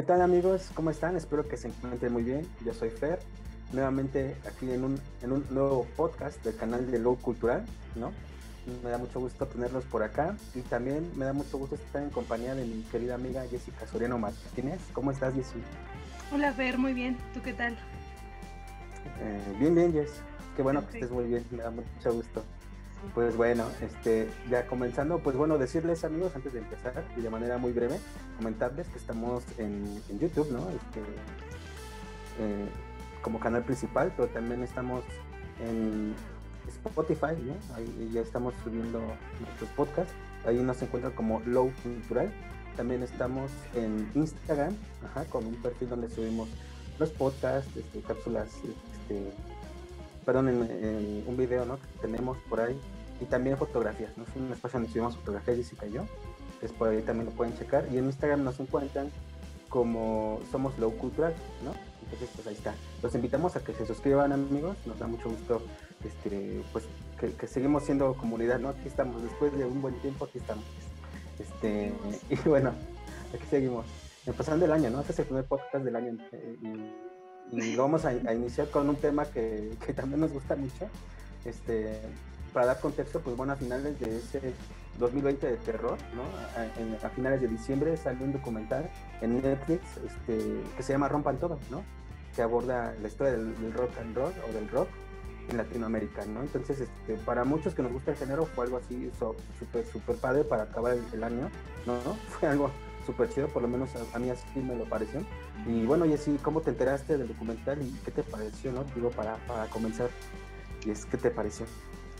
¿Qué tal amigos? ¿Cómo están? Espero que se encuentren muy bien. Yo soy Fer, nuevamente aquí en un, en un nuevo podcast del canal de Low Cultural, ¿no? Me da mucho gusto tenerlos por acá y también me da mucho gusto estar en compañía de mi querida amiga Jessica Soriano Martínez. ¿Cómo estás, Jessy? Hola Fer, muy bien. ¿Tú qué tal? Eh, bien, bien, Jess. Qué bueno que estés muy bien, me da mucho gusto. Pues bueno, este, ya comenzando, pues bueno, decirles amigos antes de empezar y de manera muy breve, comentarles que estamos en, YouTube, ¿no? Este, eh, como canal principal, pero también estamos en Spotify, ¿no? Ahí ya estamos subiendo nuestros podcasts, ahí nos encuentran como Low Cultural. También estamos en Instagram, ajá, con un perfil donde subimos los podcasts, este, cápsulas, este, perdón, en, un video ¿no? que tenemos por ahí y también fotografías, ¿no? Es un espacio donde subimos fotografías Jessica y yo, es por ahí también lo pueden checar y en Instagram nos encuentran como somos Low Cultural, ¿no? Entonces pues ahí está. Los invitamos a que se suscriban amigos, nos da mucho gusto este, pues que, seguimos siendo comunidad, ¿no? Aquí estamos, después de un buen tiempo aquí estamos. Este, y bueno, aquí seguimos. Empezando el año, ¿no? Este es el primer podcast del año eh, y y vamos a, iniciar con un tema que, también nos gusta mucho. Este, para dar contexto, pues bueno, a finales de ese 2020 de terror, ¿no? A, finales de diciembre salió un documental en Netflix este, que se llama Rompan Todo, ¿no? Que aborda la historia del, rock and roll o del rock en Latinoamérica, ¿no? Entonces, este, para muchos que nos gusta el género fue algo así súper, súper padre para acabar el, el año, ¿no? Fue algo súper chido, por lo menos a, mí así me lo pareció. Y bueno, y así, ¿cómo te enteraste del documental y qué te pareció, no? Digo, para, para comenzar, es, ¿qué te pareció?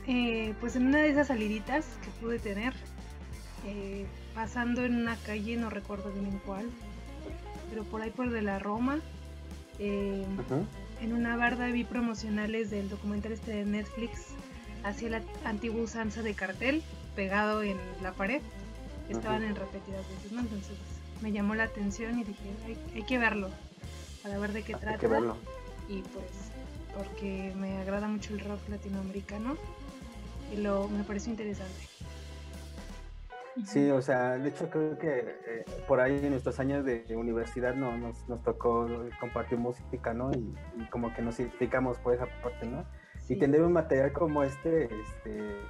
Eh, pues en una de esas saliditas que pude tener, eh, pasando en una calle, no recuerdo bien en cuál, pero por ahí por de la Roma, eh, en una barda vi promocionales del documental este de Netflix hacia la antigua usanza de cartel pegado en la pared estaban en repetidas veces, ¿no? Entonces me llamó la atención y dije, hay, que verlo, para ver de qué trata. Hay que verlo. Y pues, porque me agrada mucho el rock latinoamericano y lo me pareció interesante. Sí, o sea, de hecho creo que eh, por ahí en nuestros años de universidad no, nos, nos tocó compartir música, ¿no? Y, como que nos identificamos por esa parte, ¿no? Y tener un material como este, este,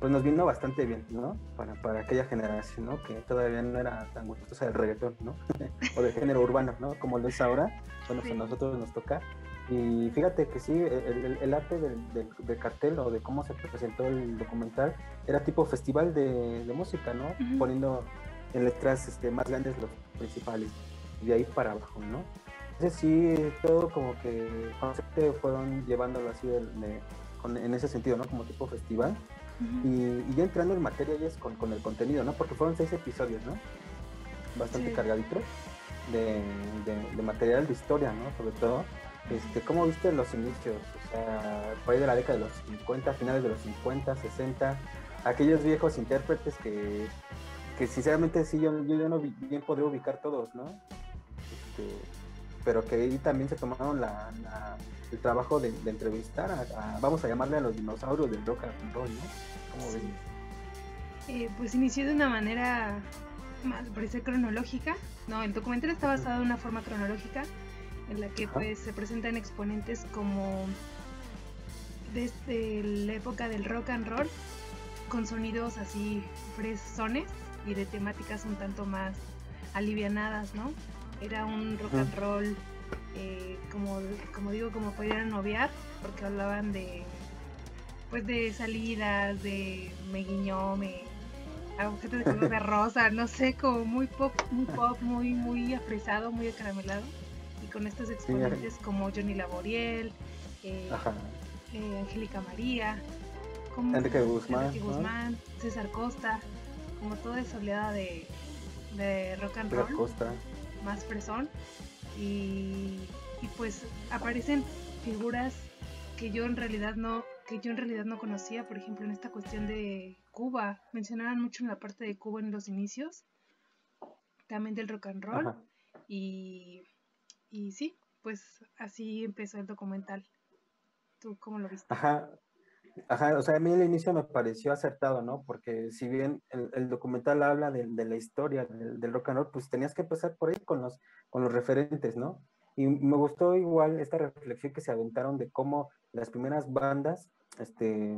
pues nos vino bastante bien, ¿no? Para, para aquella generación, ¿no? Que todavía no era tan gustosa del reggaetón, ¿no? o del género urbano, ¿no? Como lo es ahora, bueno, pues a nosotros nos toca. Y fíjate que sí, el, arte del, cartel o de cómo se presentó el documental era tipo festival de, música, ¿no? Poniendo en letras este, más grandes los principales, de ahí para abajo, ¿no? Entonces sí, todo como que fueron llevándolo así en ese sentido, ¿no? Como tipo festival y, ya entrando en materia ya es con, con, el contenido, ¿no? Porque fueron seis episodios, ¿no? Bastante cargaditos de, de, material de historia, ¿no? Sobre todo. Este, ¿Cómo viste los inicios? O sea, por ahí de la década de los 50, finales de los 50, 60, aquellos viejos intérpretes que, que sinceramente sí, yo, yo, no bien podría ubicar todos, ¿no? Este, pero que ahí también se tomaron la, el trabajo de, entrevistar a, vamos a llamarle a los dinosaurios del rock and roll, ¿no? Eh, pues inició de una manera, más parece cronológica. No, el documental está basado en una forma cronológica en la que pues se presentan exponentes como desde la época del rock and roll con sonidos así fresones y de temáticas un tanto más alivianadas, ¿no? Era un rock and roll, eh, como, como digo, como podían noviar, porque hablaban de pues de salidas, de me guiñó, me objeto de color de rosa, no sé, como muy pop, muy pop, muy, muy afresado, muy acaramelado. Y con estos exponentes como Johnny Laboriel, eh, eh, Angélica María, como Enrique Guzmán, Enrique Guzmán César Costa, como toda esa oleada de, de rock and roll, Costa. más fresón. Y pues aparecen figuras que yo en realidad no que yo en realidad no conocía, por ejemplo, en esta cuestión de Cuba. Mencionaban mucho en la parte de Cuba en los inicios, también del rock and roll. Y, y sí, pues así empezó el documental. ¿Tú cómo lo viste? Ajá. Ajá, o sea, a mí el inicio me pareció acertado, ¿no? Porque si bien el, documental habla de, la historia del, rock and roll, pues tenías que empezar por ahí con los, con los referentes, ¿no? Y me gustó igual esta reflexión que se aventaron de cómo las primeras bandas, este,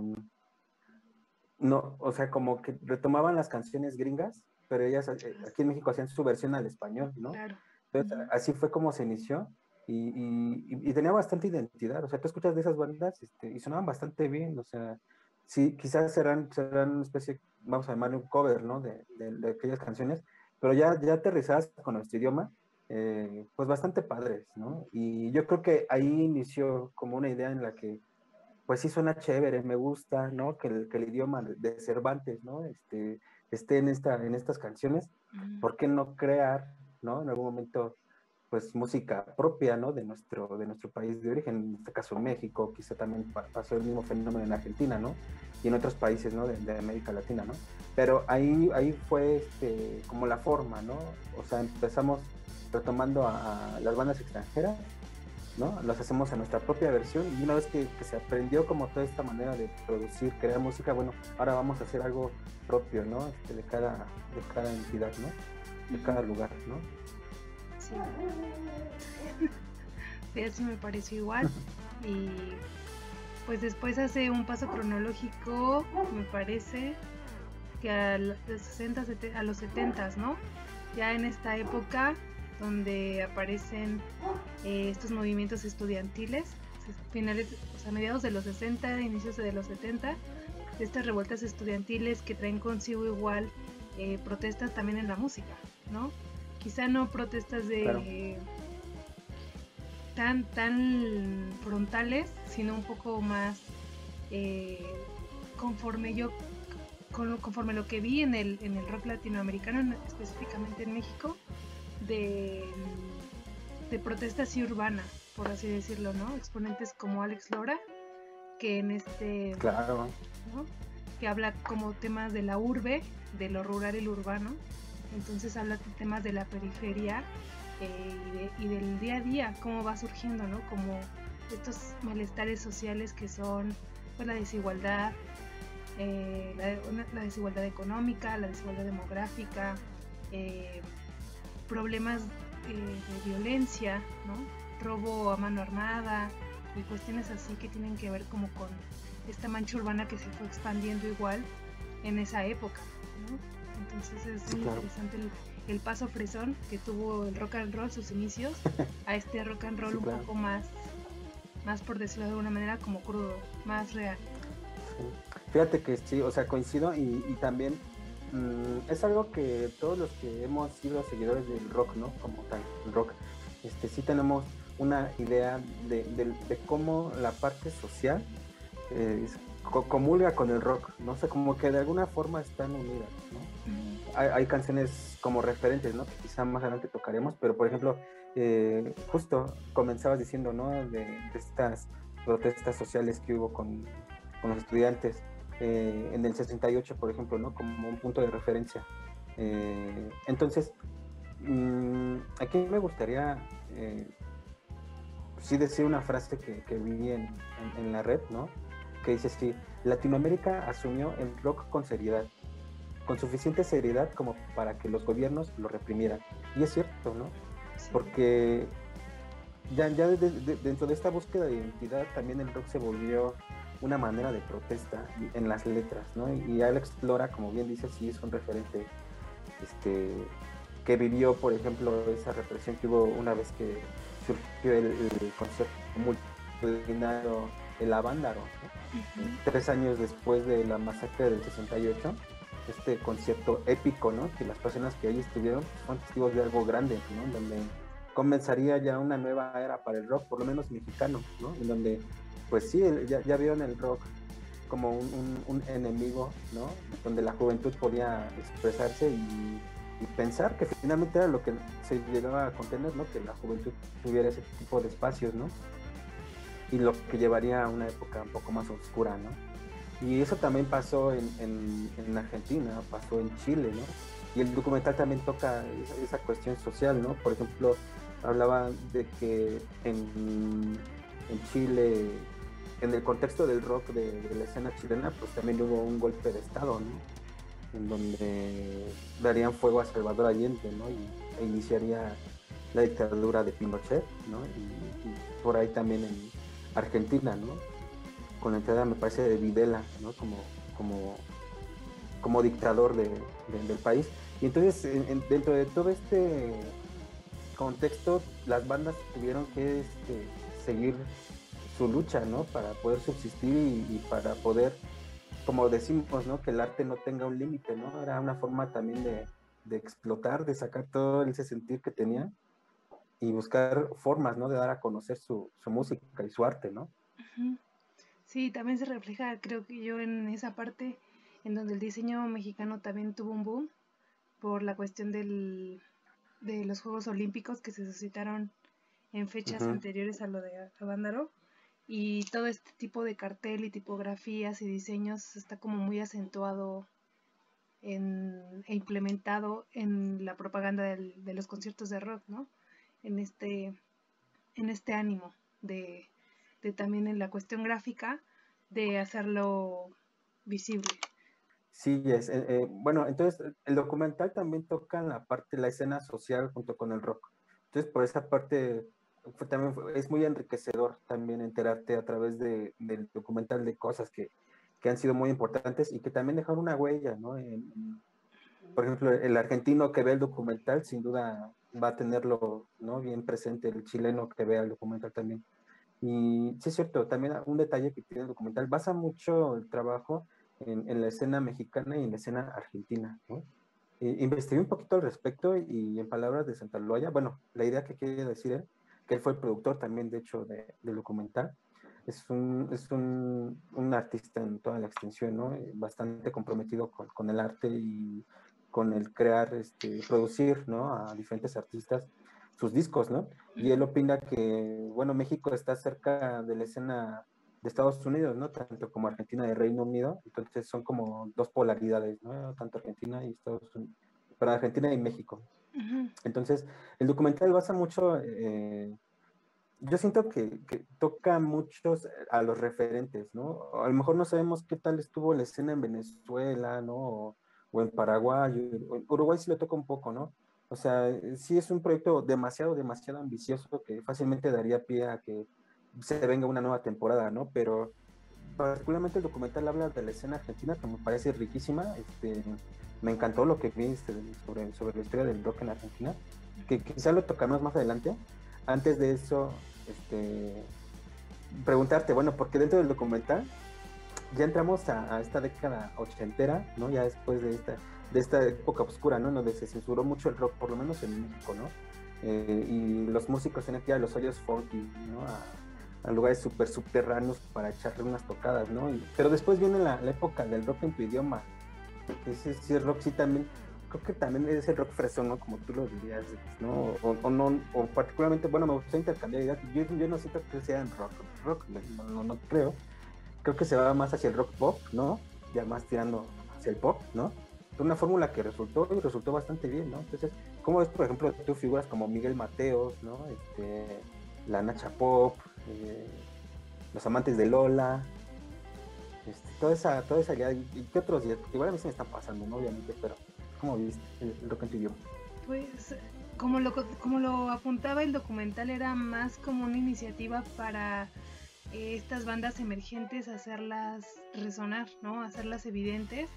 no, o sea, como que retomaban las canciones gringas, pero ellas eh, aquí en México hacían su versión al español, ¿no? Claro. Entonces, así fue como se inició y, tenía bastante identidad. O sea, tú escuchas de esas bandas este, y sonaban bastante bien. O sea, sí, quizás serán, serán una especie, vamos a llamarle un cover, ¿no? De, de, aquellas canciones, pero ya, ya aterrizadas con nuestro idioma, eh, pues bastante padres, ¿no? Y yo creo que ahí inició como una idea en la que, pues sí suena chévere, me gusta, ¿no? Que el, que el idioma de Cervantes, ¿no? Este, esté en, esta, en estas canciones. ¿Por qué no crear, ¿no? En algún momento pues música propia, ¿no? De nuestro, de nuestro país de origen, en este caso México, quizá también pasó el mismo fenómeno en Argentina, ¿no? Y en otros países, ¿no? De, América Latina, ¿no? Pero ahí, ahí fue este, como la forma, ¿no? O sea, empezamos retomando a, las bandas extranjeras, ¿no? Las hacemos a nuestra propia versión y una vez que, se aprendió como toda esta manera de producir, crear música, bueno, ahora vamos a hacer algo propio, ¿no? Este, de, cada, de cada entidad, ¿no? De cada lugar, ¿no? Sí. eso me pareció igual. Y pues después hace un paso cronológico, me parece, que a los 60, a los 70, ¿no? Ya en esta época donde aparecen eh, estos movimientos estudiantiles, finales, o sea, mediados de los 60, inicios de los 70, estas revueltas estudiantiles que traen consigo igual eh, protestas también en la música, ¿no? quizá no protestas de tan tan frontales, sino un poco más eh, conforme yo conforme lo que vi en el, en el rock latinoamericano, específicamente en México, de, de protesta así urbana, por así decirlo, ¿no? Exponentes como Alex Lora, que en este... Claro. Que habla como temas de la urbe, de lo rural y lo urbano, entonces habla de temas de la periferia eh, y, del día a día, cómo va surgiendo, ¿no? Como estos malestares sociales que son pues, la desigualdad, eh, la, desigualdad económica, la desigualdad demográfica, eh, problemas de violencia, ¿no? robo a mano armada y cuestiones así que tienen que ver como con esta mancha urbana que se fue expandiendo igual en esa época. ¿no? Entonces es muy interesante el, paso fresón que tuvo el rock and roll, sus inicios, a este rock and roll un poco más, más por decirlo de alguna manera, como crudo, más real. Fíjate que sí, o sea, coincido y, también mm, es algo que todos los que hemos sido seguidores del rock, ¿no? Como tal, el rock, este, sí tenemos una idea de, cómo la parte social eh, comulga con el rock, no sé, como que de alguna forma están unidas, ¿no? hay, canciones como referentes, ¿no? Que quizá más adelante tocaremos, pero por ejemplo, eh, justo comenzabas diciendo, ¿no? De, estas protestas sociales que hubo con, los estudiantes eh, en el 68, por ejemplo, ¿no? Como un punto de referencia. Eh, entonces, mm, aquí me gustaría sí decir una frase que, vi en, en, la red, ¿no? Que dice así, Latinoamérica asumió el rock con seriedad, con suficiente seriedad como para que los gobiernos lo reprimieran. Y es cierto, ¿no? Porque ya, ya dentro de esta búsqueda de identidad también el rock se volvió una manera de protesta en las letras, ¿no? Y Alex Lora, como bien dice, sí es un referente este, que vivió, por ejemplo, esa represión que hubo una vez que surgió el, concierto multitudinario el Avándaro, tres años después de la masacre del 68 este concierto épico, ¿no? Que las personas que ahí estuvieron pues, fueron testigos de algo grande, ¿no? Donde comenzaría ya una nueva era para el rock, por lo menos mexicano, ¿no? En donde, pues sí, ya, ya vieron el rock como un, enemigo, ¿no? Donde la juventud podía expresarse y, pensar que finalmente era lo que se llegaba a contener, ¿no? Que la juventud tuviera ese tipo de espacios, ¿no? Y lo que llevaría a una época un poco más oscura, ¿no? Y eso también pasó en, en, Argentina, pasó en Chile, ¿no? Y el documental también toca esa, cuestión social, ¿no? Por ejemplo, hablaba de que en, en Chile en el contexto del rock de, la escena chilena, pues también hubo un golpe de Estado, ¿no? En donde darían fuego a Salvador Allende, ¿no? Y e iniciaría la dictadura de Pinochet, ¿no? Y, por ahí también en Argentina, ¿no? Con la entrada, me parece, de Videla, ¿no? Como, como, como dictador de, del país. Y entonces, dentro de todo este contexto, las bandas tuvieron que este, seguir su lucha, ¿no? Para poder subsistir y, para poder, como decimos, ¿no? Que el arte no tenga un límite, ¿no? Era una forma también de, explotar, de sacar todo ese sentir que tenía y buscar formas, ¿no? De dar a conocer su, música y su arte, ¿no? Sí, también se refleja, creo que yo, en esa parte en donde el diseño mexicano también tuvo un boom por la cuestión del, de los Juegos Olímpicos que se suscitaron en fechas anteriores a lo de Avándaro y todo este tipo de cartel y tipografías y diseños está como muy acentuado en, e implementado en la propaganda de los conciertos de rock, ¿no? En este, en este ánimo de, de también en la cuestión gráfica de hacerlo visible. Sí, es. Eh, eh, bueno, entonces el documental también toca la parte, la escena social junto con el rock. Entonces, por esa parte también es muy enriquecedor también enterarte a través de, del documental de cosas que, que, han sido muy importantes y que también dejaron una huella, ¿no? por ejemplo, el argentino que ve el documental sin duda va a tenerlo, ¿no? Bien presente, el chileno que vea el documental también. Y sí es cierto, también un detalle que tiene el documental, basa mucho el trabajo en, en la escena mexicana y en la escena argentina, ¿no? investigué un poquito al respecto y en palabras de Santa Loya, bueno, la idea que quiere decir él que él fue el productor también, de hecho, de, del documental. Es, un, es un, un, artista en toda la extensión, ¿no? Eh, bastante comprometido con, con, el arte y con el crear, este, producir, ¿no? A diferentes artistas sus discos, ¿no? Y él opina que, bueno, México está cerca de la escena de Estados Unidos, ¿no? Tanto como Argentina y Reino Unido, entonces son como dos polaridades, ¿no? Tanto Argentina y Estados Unidos, para Argentina y México. Entonces, el documental basa mucho, eh, yo siento que, toca muchos a los referentes, ¿no? A lo mejor no sabemos qué tal estuvo la escena en Venezuela, ¿no? O, en Paraguay, Uruguay sí lo toca un poco, ¿no? O sea, sí es un proyecto demasiado, demasiado ambicioso que fácilmente daría pie a que se venga una nueva temporada, ¿no? Pero particularmente el documental habla de la escena argentina que me parece riquísima, este, me encantó lo que viste sobre, sobre la historia del rock en Argentina, que quizá lo tocaremos más adelante. Antes de eso, este, preguntarte, bueno, porque dentro del documental ya entramos a, esta década ochentera, ¿no? Ya después de esta, de esta época oscura, ¿no? Donde se censuró mucho el rock, por lo menos en México, ¿no? Eh, y los músicos tenían que a los hoyos funky, ¿no? Lugares súper subterráneos para echarle unas tocadas, ¿no? pero después viene la, época del rock en tu idioma, ese sí es rock, sí también, creo que también es el rock fresón, ¿no? Como tú lo dirías, ¿no? O, no, o particularmente, bueno, me gusta intercambiar ideas, yo, no siento que sea en rock, rock, no, no, creo, creo que se va más hacia el rock pop, ¿no? Ya más tirando hacia el pop, ¿no? Una fórmula que resultó y resultó bastante bien, ¿no? Entonces, ¿cómo ves, por ejemplo, tú figuras como Miguel Mateos, ¿no? Este, la eh, los amantes de Lola, este, toda esa, toda esa y qué otros días, igual a mí se me están pasando, ¿no? Obviamente, pero ¿cómo viste el, rock en? Pues como lo, como lo apuntaba el documental, era más como una iniciativa para eh, estas bandas emergentes hacerlas resonar, ¿no? Hacerlas evidentes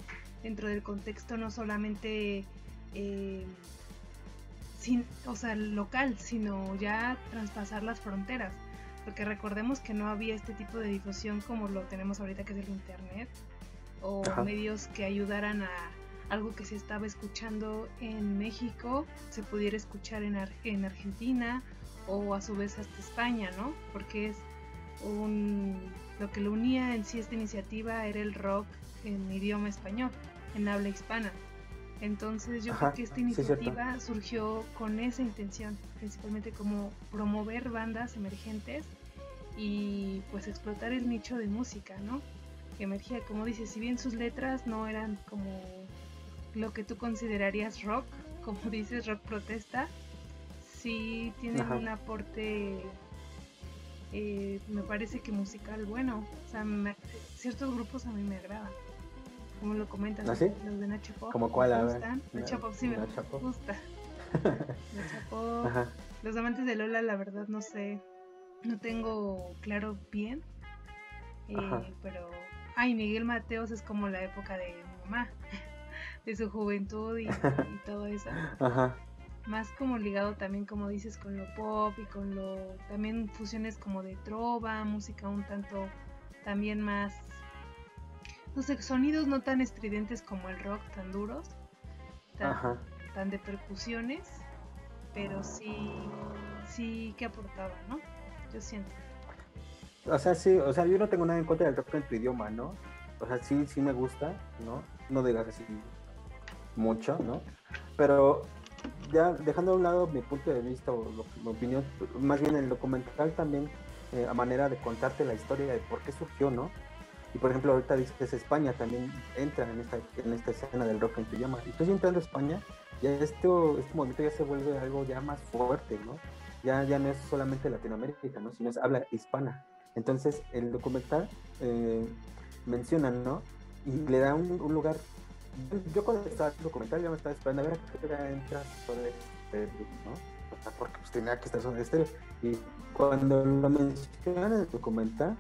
dentro del contexto no solamente eh, sin, o sea, local, sino ya traspasar las fronteras porque recordemos que no había este tipo de difusión como lo tenemos ahorita que es el internet o medios que ayudaran a algo que se estaba escuchando en México se pudiera escuchar en, en Argentina o a su vez hasta España, ¿no? Porque es un lo que lo unía en sí esta iniciativa era el rock en idioma español, en habla hispana. Entonces yo creo que esta iniciativa surgió con esa intención, principalmente como promover bandas emergentes y pues explotar el nicho de música, ¿no? Que emergía, como dices, si bien sus letras no eran como lo que tú considerarías rock, como dices, rock protesta, sí tienen un aporte eh, me parece que musical bueno. O sea, ciertos grupos a mí me agradan. Como lo comentas, ¿Ah, los de Nacha Pop. ¿Como cuál? Me gustan. Nacha Pop sí me gusta. Nacha Pop. Los amantes de Lola, la verdad, no sé. No tengo claro bien. Eh, pero. Ay, Miguel Mateos es como la época de mi mamá. De su juventud y, y todo eso. Ajá más como ligado también como dices con lo pop y con lo también fusiones como de trova, música un tanto también más no sé, sonidos no tan estridentes como el rock, tan duros, tan, de percusiones, pero sí sí que aportaba, ¿no? Siento. O sea, sí, o sea, yo no tengo nada en contra del rock en tu idioma, ¿no? O sea, sí, sí me gusta, ¿no? No digas así mucho, ¿no? Pero ya dejando a un lado mi punto de vista o mi opinión, más bien el documental también eh, a manera de contarte la historia de por qué surgió, ¿no? Y por ejemplo, ahorita dices España también entra en esta, en esta escena del rock en tu idioma. Y estoy entrando a España, ya este, este movimiento ya se vuelve algo ya más fuerte, ¿no? Ya, ya no es solamente Latinoamérica, ¿no? Sino es habla hispana. Entonces, el documental eh, menciona, ¿no? Y le da un, un lugar yo cuando estaba el documental ya me estaba esperando a ver a qué hora entra sobre este ¿no? Porque pues tenía que estar sobre estéreo. Y cuando lo mencionan en el documental,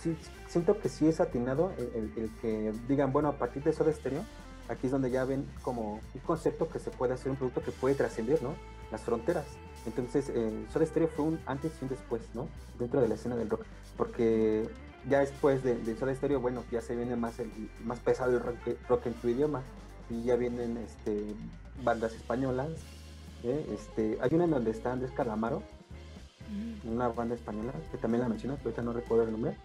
sí, siento que sí es atinado el, que digan, bueno, a partir de Soda Stereo, aquí es donde ya ven como un concepto que se puede hacer un producto que puede trascender, ¿no? Las fronteras. Entonces, eh, Soda Stereo fue un antes y un después, ¿no? Dentro de la escena del rock. Porque ya después de, de Soda Stereo, bueno, ya se viene más el más pesado el rock, en tu idioma y ya vienen este bandas españolas. ¿eh? Este, hay una en donde está Andrés Calamaro, mm. una banda española que también la mencionas, pero ahorita no recuerdo el nombre.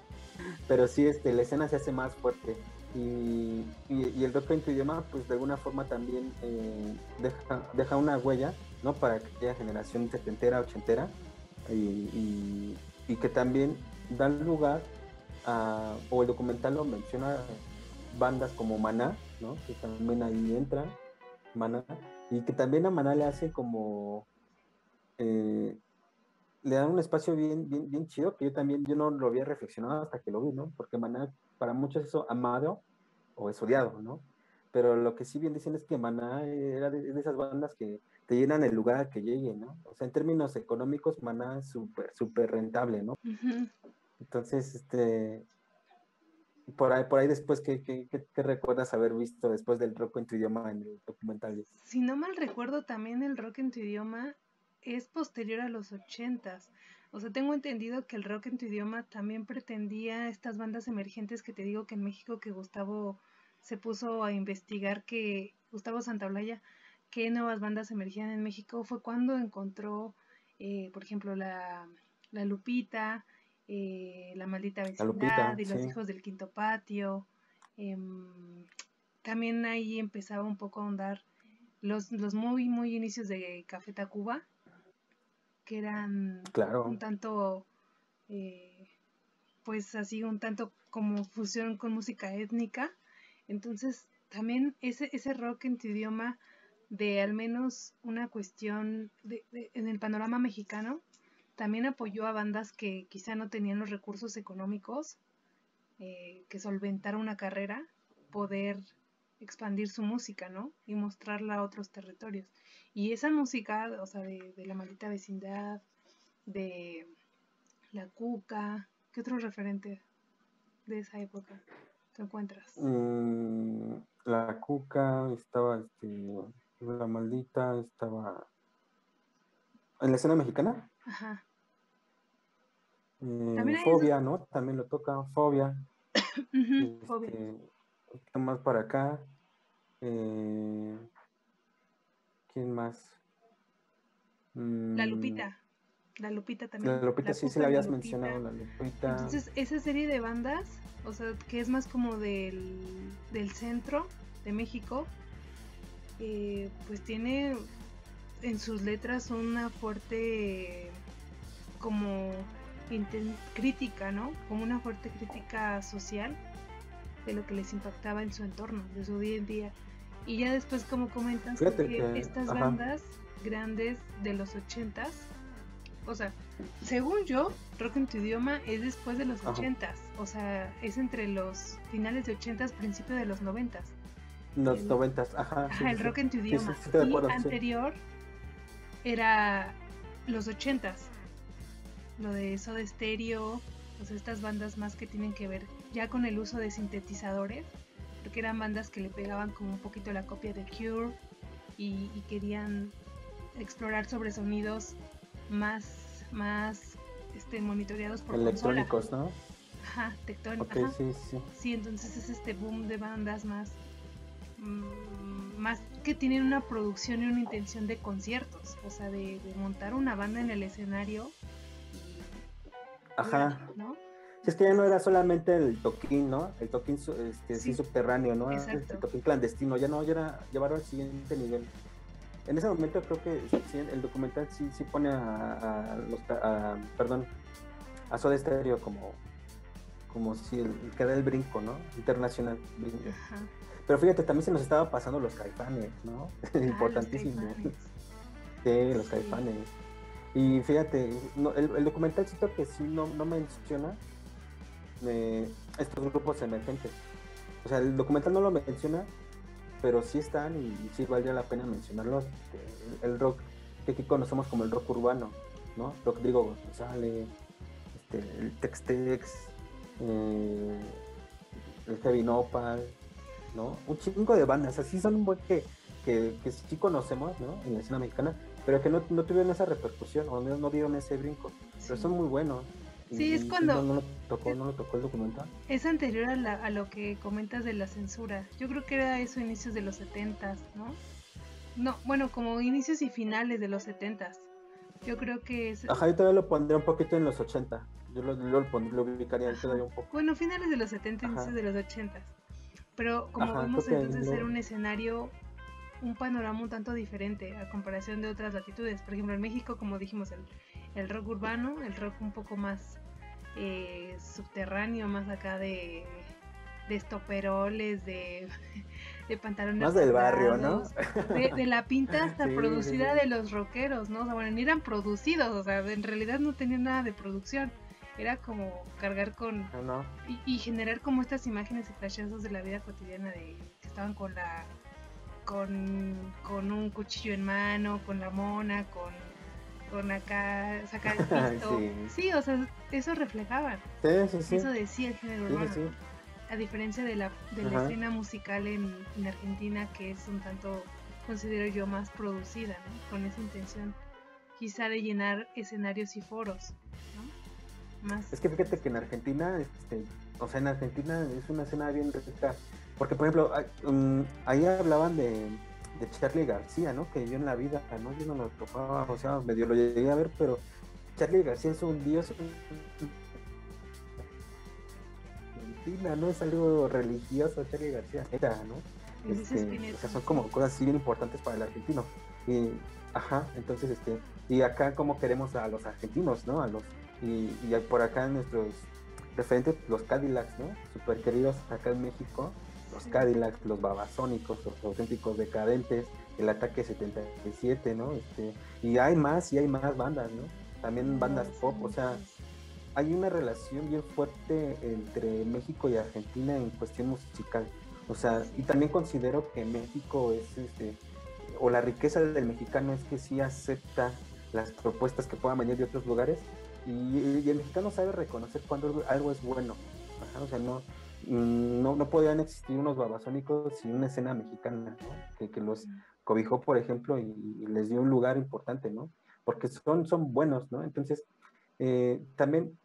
Pero sí, este, la escena se hace más fuerte y, y, el rock en tu idioma, pues de alguna forma también eh, deja, deja una huella, ¿no? Para aquella generación setentera, ochentera y, y que también dan lugar o el documental lo menciona bandas como Maná, ¿no? Que también ahí entra Maná, y que también a Maná le hace como eh, le dan un espacio bien, bien, bien chido, que yo también yo no lo había reflexionado hasta que lo vi, ¿no? Porque Maná para muchos es amado o es odiado, ¿no? Pero lo que sí bien dicen es que Maná era de, esas bandas que te llenan el lugar al que llegue, ¿no? O sea, en términos económicos, Maná es súper, súper rentable, ¿no? Entonces, este, por ahí, por ahí después, ¿qué, qué, qué, recuerdas haber visto después del rock en tu idioma en el documental? Si no mal recuerdo, también el rock en tu idioma es posterior a los ochentas. O sea, tengo entendido que el rock en tu idioma también pretendía estas bandas emergentes que te digo que en México que Gustavo se puso a investigar que Gustavo Santaolalla qué nuevas bandas emergían en México fue cuando encontró, eh, por ejemplo, la, la Lupita, eh, La maldita vecindad y Los hijos del quinto patio. Em, también ahí empezaba un poco a ahondar los, los muy, muy inicios de Café Tacuba, que eran un tanto, eh, pues así, un tanto como fusión con música étnica. Entonces, también ese, ese rock en tu idioma de al menos una cuestión de, en el panorama mexicano también apoyó a bandas que quizá no tenían los recursos económicos eh, que solventar una carrera, poder expandir su música, ¿no? Y mostrarla a otros territorios. Y esa música, o sea, de, la maldita vecindad, de la cuca, ¿qué otro referente de esa época te encuentras? Mm, la cuca, estaba este, la maldita, estaba en la escena mexicana. Ajá. Eh, fobia, ¿no? También lo toca, fobia. Este, más para acá. Eh, ¿Quién más? la mm, Lupita. La Lupita también. La Lupita, sí, sí la habías mencionado, la Lupita. Entonces, esa serie de bandas, o sea, que es más como del, del centro de México, eh, pues tiene en sus letras una fuerte como crítica, ¿no? Como una fuerte crítica social de lo que les impactaba en su entorno, de su día en día. Y ya después, como comentas, que, estas bandas grandes de los ochentas, O sea, según yo, rock en tu idioma es después de los ochentas. O sea, es entre los finales de ochentas, principios de los noventas. Los noventas, ajá. Ajá, el rock en tu idioma. y anterior era los ochentas. Lo de Soda Stereo, pues estas bandas más que tienen que ver ya con el uso de sintetizadores, porque eran bandas que le pegaban como un poquito la copia de Cure y, querían explorar sobre sonidos más, más este, monitoreados por electrónicos, ¿no? Ajá, tectónicos. sí, sí. Sí, entonces es este boom de bandas más más que tienen una producción y una intención de conciertos, o sea, de, montar una banda en el escenario. Ajá. ¿no? Si es que ya no era solamente el toquín, ¿no? El toquín este, sí. subterráneo, ¿no? El toquín clandestino, ya no, ya era llevarlo al siguiente nivel. En ese momento creo que el documental sí, sí pone a, los, perdón, a Soda Stereo como, como si el, que da el brinco, ¿no? Internacional. Ajá. Pero fíjate, también se nos estaba pasando los caifanes, ¿no? Ah, Importantísimo. sí, los caifanes. Y fíjate, el, documental cito que sí no, no menciona eh, estos grupos emergentes. O sea, el documental no lo menciona, pero sí están y, sí valdría la pena mencionarlos. Este, el, rock que aquí conocemos como el rock urbano, ¿no? Rodrigo González, este, el Tex-Tex, eh, el Heavy Nopal, ¿no? Un chingo de bandas, así son un buen que, que, sí conocemos, ¿no? En la escena mexicana, pero que no, tuvieron esa repercusión o no, dieron ese brinco, pero son muy buenos. Sí, es cuando... No, lo tocó, no lo tocó el documental. Es anterior a, a, lo que comentas de la censura. Yo creo que era eso inicios de los setentas, ¿no? No, bueno, como inicios y finales de los setentas. Yo creo que es... Ajá, yo todavía lo pondría un poquito en los 80. Yo lo, lo, lo ubicaría todavía un poco. Bueno, finales de los 70, inicios de los 80. Pero como vemos entonces ser un escenario, un panorama un tanto diferente a comparación de otras latitudes. Por ejemplo, en México, como dijimos, el, rock urbano, el rock un poco más eh, subterráneo, más acá de, de estoperoles, de, de pantalones. Más del barrio, ¿no? De, la pinta hasta producida de los rockeros, ¿no? O sea, bueno, ni eran producidos, o sea, en realidad no tenían nada de producción era como cargar con ah, y, generar como estas imágenes y flashazos de la vida cotidiana de que estaban con la con, con un cuchillo en mano, con la mona, con con acá sacar el pisto. sí. o sea, eso reflejaba. Sí, sí, eso decía el género urbano. A diferencia de la, de la escena musical en, en, Argentina, que es un tanto, considero yo, más producida, ¿no? Con esa intención quizá de llenar escenarios y foros, Es que fíjate que en Argentina, este, o sea, en Argentina es una escena bien rica. Porque, por ejemplo, um, ahí hablaban de, de Charlie García, ¿no? Que yo en la vida, ¿no? Yo no lo tocaba, o sea, medio lo llegué a ver, pero Charlie García es un dios. Argentina, ¿no? Es algo religioso, Charlie García. Era, ¿no? Este, o sea, son como cosas así bien importantes para el argentino. Y, ajá, entonces, este, y acá como queremos a los argentinos, ¿no? A los y, por acá nuestros referentes, los Cadillacs, ¿no? Super queridos acá en México, los Cadillacs, los babasónicos, los auténticos decadentes, el ataque 77, ¿no? Este, y hay más, y hay más bandas, ¿no? También bandas pop, o sea, hay una relación bien fuerte entre México y Argentina en cuestión musical. O sea, y también considero que México es, este, o la riqueza del mexicano es que sí acepta las propuestas que puedan venir de otros lugares y, el mexicano sabe reconocer cuando algo es bueno. o sea, no, mm, no, no podían existir unos babasónicos sin una escena mexicana, que, que, los cobijó, por ejemplo, y, les dio un lugar importante, ¿no? Porque son, son buenos, ¿no? Entonces, eh, también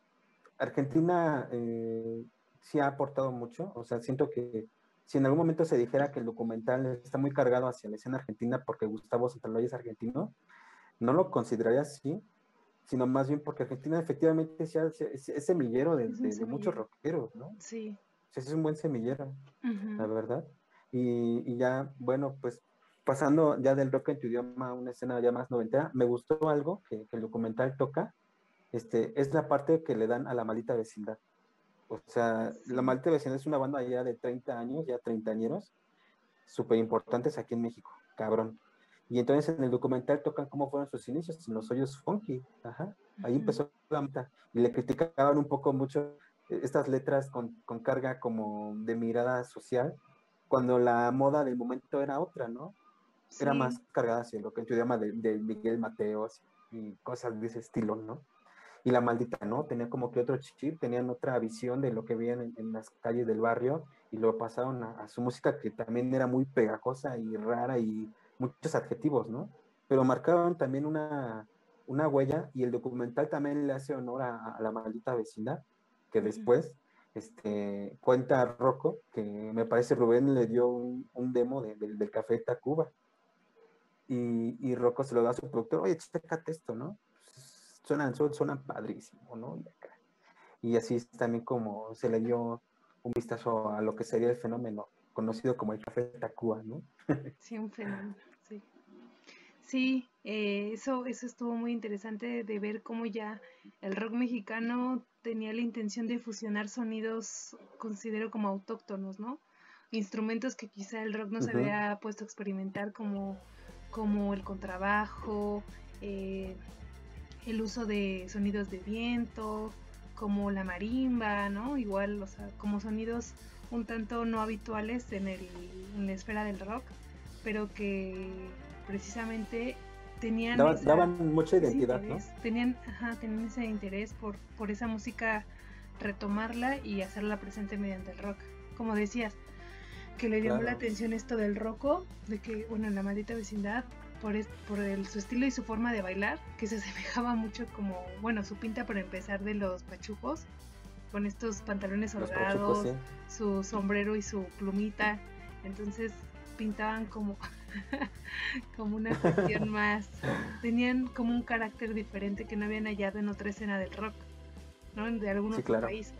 Argentina eh, sí ha aportado mucho, o sea, siento que si en algún momento se dijera que el documental está muy cargado hacia la escena argentina porque Gustavo Santaolalla es argentino, no lo consideraría así, sino más bien porque Argentina efectivamente es, es, semillero de, muchos rockeros, ¿no? Sí. es un buen semillero, la verdad. Y, ya, bueno, pues pasando ya del rock en tu idioma a una escena ya más noventera, me gustó algo que, el documental toca, este, es la parte que le dan a la maldita vecindad. O sea, la maldita vecindad es una banda ya de 30 años, ya treintañeros, súper importantes aquí en México, cabrón. Y entonces en el documental tocan cómo fueron sus inicios, en los hoyos funky. Ajá. Ahí empezó la meta. Y le criticaban un poco mucho eh, estas letras con, con, carga como de mirada social, cuando la moda del momento era otra, ¿no? Era más cargada hacia lo que en tu idioma de, de Miguel Mateos y cosas de ese estilo, ¿no? y la maldita, ¿no? Tenía como que otro chip, tenían otra visión de lo que veían en, las calles del barrio y lo pasaron a, su música que también era muy pegajosa y rara y muchos adjetivos, ¿no? Pero marcaban también una, una huella y el documental también le hace honor a, la maldita vecindad, que después este, cuenta Rocco, que me parece Rubén le dio un, demo del Café Tacuba. Y, y Rocco se lo da a su productor, oye, chécate esto, ¿no? suenan, suenan padrísimo, ¿no? Y, así es también como se le dio un vistazo a lo que sería el fenómeno conocido como el café Tacuba, ¿no? Sí, un fenómeno, sí. Sí, eh, eso, eso estuvo muy interesante de ver cómo ya el rock mexicano tenía la intención de fusionar sonidos, considero como autóctonos, ¿no? Instrumentos que quizá el rock no se había puesto a experimentar como, como el contrabajo, eh, el uso de sonidos de viento, como la marimba, ¿no? Igual, o sea, como sonidos un tanto no habituales en, el, en la esfera del rock, pero que precisamente tenían... Daban, mucha identidad, ¿no? Tenían, ajá, tenían ese interés por, por esa música, retomarla y hacerla presente mediante el rock. Como decías, que le llamó la atención esto del roco, de que, bueno, en la maldita vecindad por, por el, su estilo y su forma de bailar, que se asemejaba mucho como, bueno, su pinta por empezar de los pachujos, con estos pantalones holgados, su sombrero y su plumita. Entonces pintaban como, como una cuestión más, tenían como un carácter diferente que no habían hallado en otra escena del rock, ¿no? De algún otro país.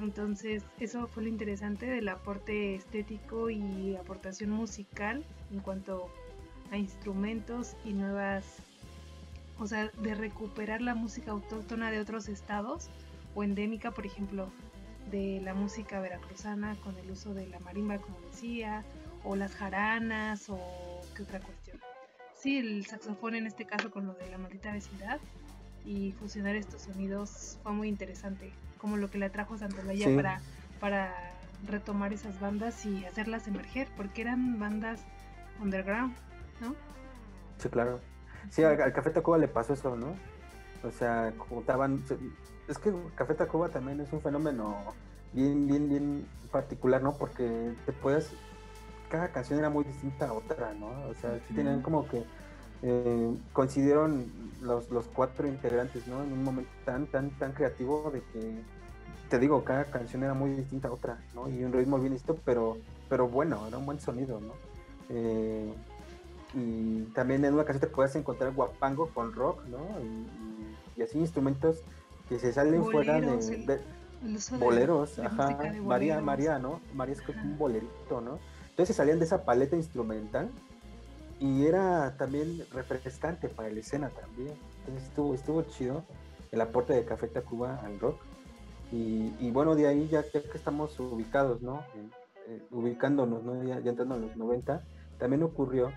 Entonces, eso fue lo interesante del aporte estético y aportación musical en cuanto a instrumentos y nuevas, o sea, de recuperar la música autóctona de otros estados o endémica, por ejemplo, de la música veracruzana con el uso de la marimba, como decía, o las jaranas o qué otra cuestión. Sí, el saxofón en este caso con lo de la maldita vecindad y fusionar estos sonidos fue muy interesante, como lo que le atrajo a Santolaya para, para retomar esas bandas y hacerlas emerger, porque eran bandas underground. ¿no? Sí, claro. Sí, al, Café Tacuba le pasó eso, ¿no? O sea, juntaban... Es que Café Tacuba también es un fenómeno bien, bien, bien particular, ¿no? Porque te puedes... Cada canción era muy distinta a otra, ¿no? O sea, sí tenían como que... Eh, coincidieron los, los cuatro integrantes, ¿no? En un momento tan, tan, tan creativo de que, te digo, cada canción era muy distinta a otra, ¿no? Y un ritmo bien listo, pero, pero bueno, era un buen sonido, ¿no? Eh, y también en una caseta puedes encontrar guapango con rock, ¿no? Y, así instrumentos que se salen fuera de, boleros, ajá, María, María, ¿no? María es como un bolerito, ¿no? Entonces salían de esa paleta instrumental y era también refrescante para la escena también. Entonces estuvo, estuvo chido el aporte de Café Tacuba al rock. Y, bueno, de ahí ya, que estamos ubicados, ¿no? Eh, ubicándonos, ¿no? Ya, ya entrando en los 90, también ocurrió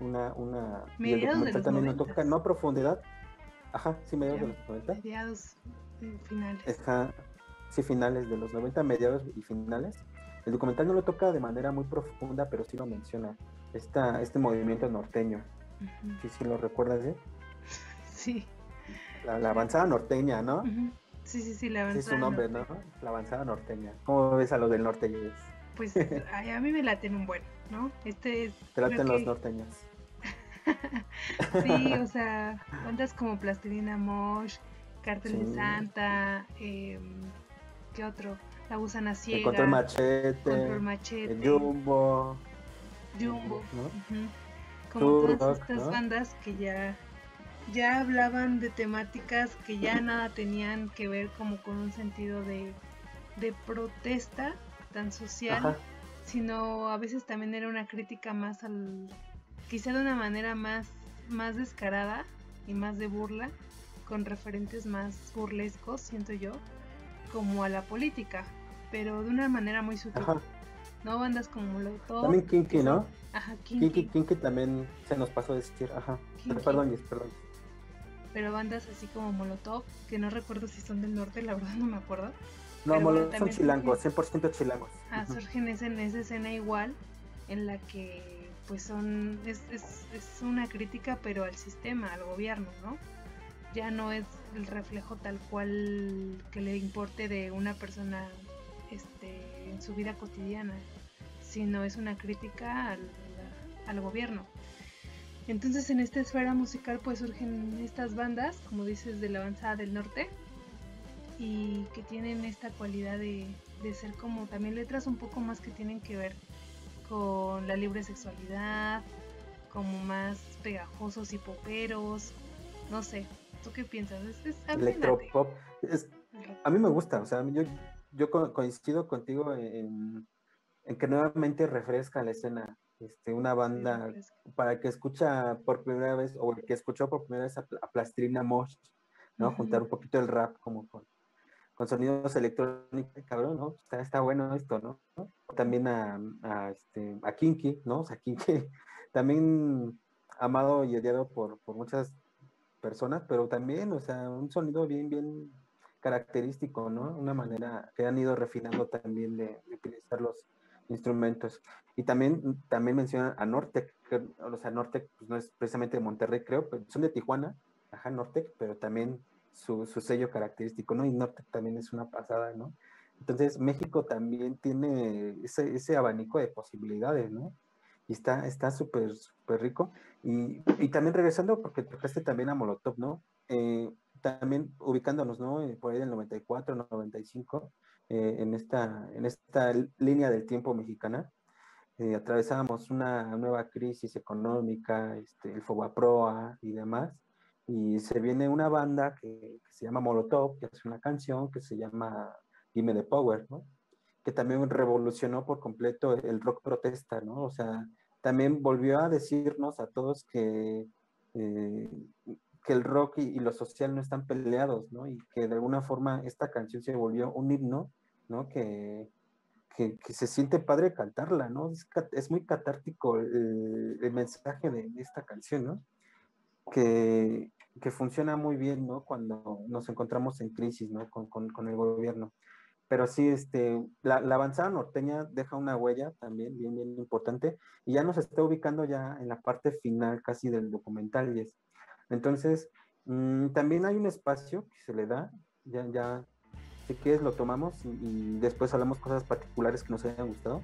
una, una y el documental también nos toca, no a profundidad, ajá, sí, mediados de los 90. Mediados finales. Ajá, sí, finales de los 90, mediados y finales. El documental no lo toca de manera muy profunda, pero sí lo menciona, esta, este movimiento norteño. Sí, sí, lo recuerdas, ¿eh? Sí. La, avanzada norteña, ¿no? Sí, sí, sí, la avanzada. Sí, es su nombre, ¿no? La avanzada norteña. ¿Cómo ves a lo del norte? Pues a mí me laten un buen, ¿no? Este es. Te laten los norteños. Sí, o sea, bandas como Plastilina Mosh, Cártel de Santa, eh, ¿qué otro? La Gusana Ciega. Control Machete. Control Machete. Jumbo. Jumbo. Como todas estas bandas que ya ya hablaban de temáticas que ya nada tenían que ver como con un sentido de, de protesta tan social, sino a veces también era una crítica más al, quizá de una manera más, más descarada y más de burla, con referentes más burlescos, siento yo, como a la política, pero de una manera muy sutil. ¿No? Bandas como lo También Kinky, ¿no? Ajá, Kinky. Kinky, también se nos pasó a decir, ajá. Perdón, perdón. Pero bandas así como Molotov, que no recuerdo si son del norte, la verdad no me acuerdo. No, Molotov son chilangos, 100% chilangos. Ah, surgen en esa escena igual, en la que pues son, es, es, es una crítica pero al sistema, al gobierno, ¿no? Ya no es el reflejo tal cual que le importe de una persona este, en su vida cotidiana, sino es una crítica al, al gobierno. Entonces en esta esfera musical pues surgen estas bandas, como dices, de la avanzada del norte, y que tienen esta cualidad de, de ser como también letras un poco más que tienen que ver con la libre sexualidad, como más pegajosos y poperos, no sé, ¿tú qué piensas? Es, Electropop, a mí me gusta, o sea, yo, yo coincido contigo en, en que nuevamente refresca la escena este, una banda para que escucha por primera vez o que escuchó por primera vez a, Plastrina Mosh, ¿no? Juntar un poquito el rap como con, con sonidos electrónicos, cabrón, ¿no? Está, está bueno esto, ¿no? También a, a, este, a Kinky, ¿no? O sea, Kinky también amado y odiado por, por muchas personas, pero también, o sea, un sonido bien, bien característico, ¿no? Una manera que han ido refinando también de, de utilizar los, instrumentos. Y también, también mencionan a Nortec, o sea, Nortec pues, no es precisamente de Monterrey, creo, pero son de Tijuana, ajá, Nortec, pero también su, su, sello característico, ¿no? Y Nortec también es una pasada, ¿no? Entonces, México también tiene ese, ese abanico de posibilidades, ¿no? Y está está súper, súper rico. Y, y, también regresando, porque tocaste también a Molotov, ¿no? Eh, también ubicándonos, ¿no? Eh, por ahí del 94, 95, eh, en, esta, en esta línea del tiempo mexicana. Eh, atravesábamos una nueva crisis económica, este, el Fobaproa y demás, y se viene una banda que, se llama Molotov, que hace una canción que se llama Dime de Power, ¿no? que también revolucionó por completo el rock protesta, ¿no? O sea, también volvió a decirnos a todos que, eh, que el rock y, lo social no están peleados, ¿no? Y que de alguna forma esta canción se volvió un himno, ¿no? Que, que, se siente padre cantarla, ¿no? Es, muy catártico el, mensaje de, esta canción, ¿no? Que, que, funciona muy bien, ¿no? Cuando nos encontramos en crisis, ¿no? Con, con, con el gobierno. Pero sí, este, la, la, avanzada norteña deja una huella también bien, bien importante y ya nos está ubicando ya en la parte final casi del documental entonces, mm, también hay un espacio que se le da, ya, ya, si quieres lo tomamos y, después hablamos cosas particulares que nos hayan gustado.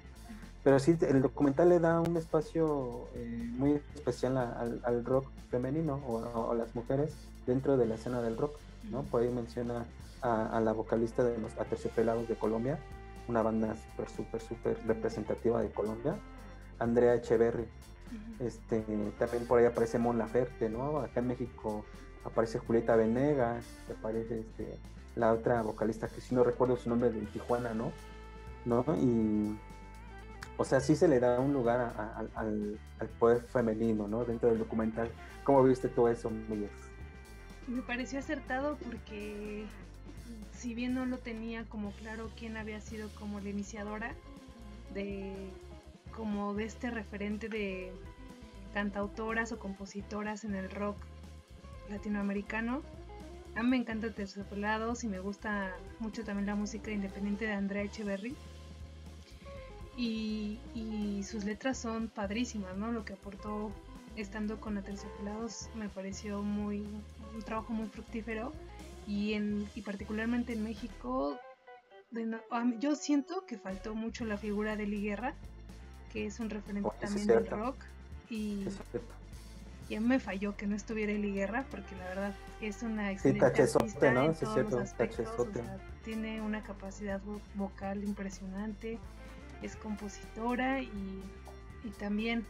Pero sí, el documental le da un espacio eh, muy especial al, rock femenino o, a las mujeres dentro de la escena del rock, ¿no? Por ahí menciona a, la vocalista de los Aterciopelados de Colombia, una banda súper, súper, súper representativa de Colombia, Andrea Echeverry, este, también por ahí aparece Mon Laferte, ¿no? Acá en México aparece Julieta Venegas, aparece este, la otra vocalista que si no recuerdo su nombre de Tijuana, ¿no? ¿No? Y, o sea, sí se le da un lugar al, poder femenino, ¿no? Dentro del documental. ¿Cómo viste todo eso, Miguel? Me pareció acertado porque si bien no lo tenía como claro quién había sido como la iniciadora de como de este referente de cantautoras o compositoras en el rock latinoamericano. A mí me encanta Terciopelados y me gusta mucho también la música independiente de Andrea Echeverry. Y, y, sus letras son padrísimas, ¿no? Lo que aportó estando con Aterciopelados me pareció muy un trabajo muy fructífero y en y particularmente en México yo siento que faltó mucho la figura de Eli Guerra que es un referente también del rock. Y, y a mí me falló que no estuviera Eli Guerra, porque la verdad es una excelente artista ¿no? en todos los aspectos. tiene una capacidad vocal impresionante, es compositora y, y también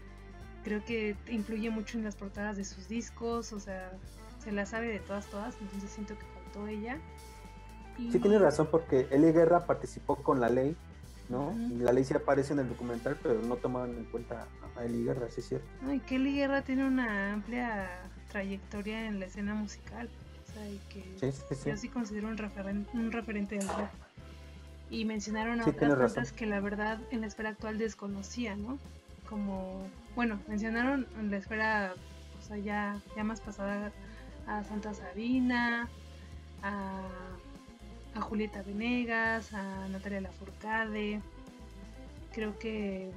creo que influye mucho en las portadas de sus discos, o sea, se la sabe de todas, todas, entonces siento que faltó ella. Sí, tiene razón, porque Eli Guerra participó con la ley ¿no? La ley sí aparece en el documental, pero no tomaban en cuenta a Eli Guerra, sí es cierto. Ay, que Eli Guerra tiene una amplia trayectoria en la escena musical, o sea, y que yo sí considero un, un referente del rock. Y mencionaron a otras cosas que la verdad en la esfera actual desconocía, ¿no? como, bueno, mencionaron en la esfera, o sea, ya, ya más pasada a Santa Sabina, a, a Julieta Venegas, a Natalia Lafourcade, creo que,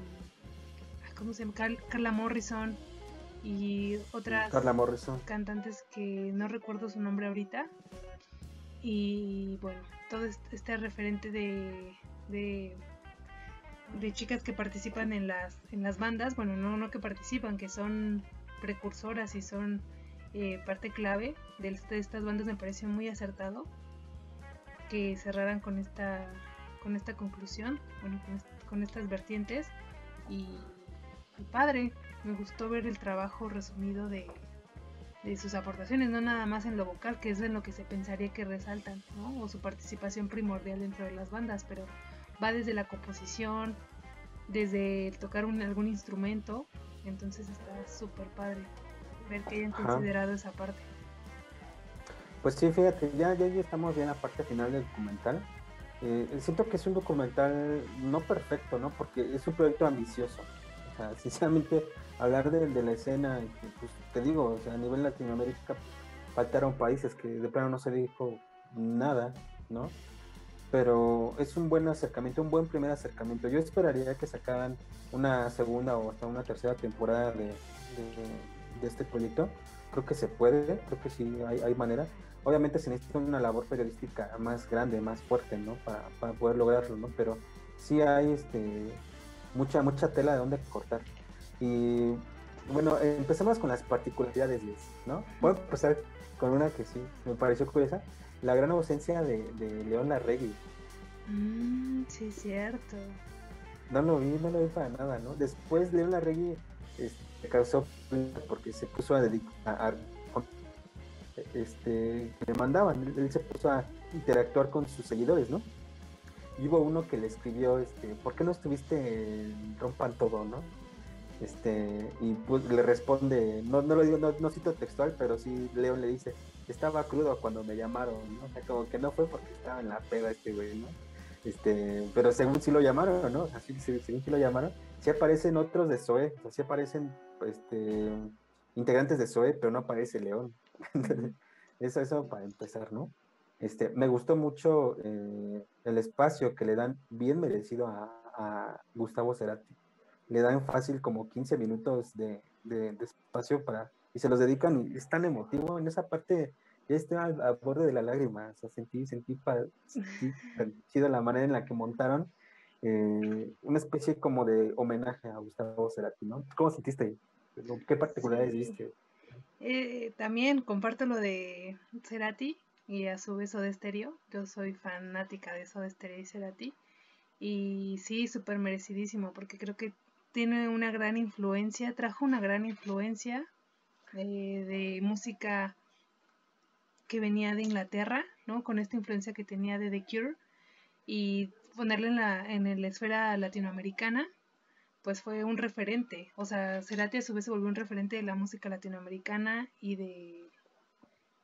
¿cómo se llama? Carla Morrison y otras cantantes que no recuerdo su nombre ahorita. Y bueno, todo este referente de, de, chicas que participan en las, en las bandas, bueno, no, no que participan, que son precursoras y son eh, parte clave de, estas bandas me pareció muy acertado que cerraran con esta con esta conclusión, bueno, con, estas vertientes y, y padre, me gustó ver el trabajo resumido de, sus aportaciones, no nada más en lo vocal, que es en lo que se pensaría que resaltan, ¿no? o su participación primordial dentro de las bandas, pero va desde la composición, desde tocar algún instrumento, entonces está súper padre ver que hayan considerado esa parte. Pues sí, fíjate, ya, ya, estamos ya en la parte final del documental. Eh, siento que es un documental no perfecto, ¿no? Porque es un proyecto ambicioso. O sea, sinceramente, hablar de, la escena, pues te digo, a nivel Latinoamérica faltaron países que de plano no se dijo nada, ¿no? Pero es un buen acercamiento, un buen primer acercamiento. Yo esperaría que sacaran una segunda o hasta una tercera temporada de, este proyecto. Creo que se puede, creo que sí hay, hay manera. Obviamente se necesita una labor periodística más grande, más fuerte, ¿no? Para, para poder lograrlo, ¿no? Pero sí hay este mucha, mucha tela de donde cortar. Y bueno, empecemos con las particularidades, ¿no? Voy a empezar con una que sí me pareció curiosa, la gran ausencia de, de León Larregui. Mm, sí, cierto. No lo vi, no lo vi para nada, ¿no? Después León Larregui este, causó porque se puso a dedicar este, que le mandaban, él se puso a interactuar con sus seguidores, ¿no? Y hubo uno que le escribió, este, ¿por qué no estuviste en Rompan Todo, no? Este, y pues le responde, no, no lo digo, no, cito textual, pero sí León le dice, estaba crudo cuando me llamaron, ¿no? O sea, como que no fue porque estaba en la peda este güey, ¿no? Este, pero según sí lo llamaron, ¿no? Así, según sí lo llamaron, sí aparecen otros de Zoe, o sea, aparecen, este, integrantes de Zoe, pero no aparece León. eso, eso para empezar, ¿no? Este, me gustó mucho eh, el espacio que le dan bien merecido a, Gustavo Cerati. Le dan fácil como 15 minutos de, espacio para y se los dedican y es tan emotivo en esa parte ya estoy al, borde de la lágrima, o sea, sentí, sentí, sido la manera en la que montaron eh, una especie como de homenaje a Gustavo Cerati, ¿no? ¿Cómo sentiste? ¿Qué particularidades viste? Eh, también comparto lo de Cerati y a su vez Soda Stereo. Yo soy fanática de Soda Stereo y Cerati. Y sí, súper merecidísimo, porque creo que tiene una gran influencia, trajo una gran influencia de, música que venía de Inglaterra, ¿no? Con esta influencia que tenía de The Cure y ponerla en la, en la esfera latinoamericana, pues fue un referente. O sea, Cerati a su vez se volvió un referente de la música latinoamericana y de,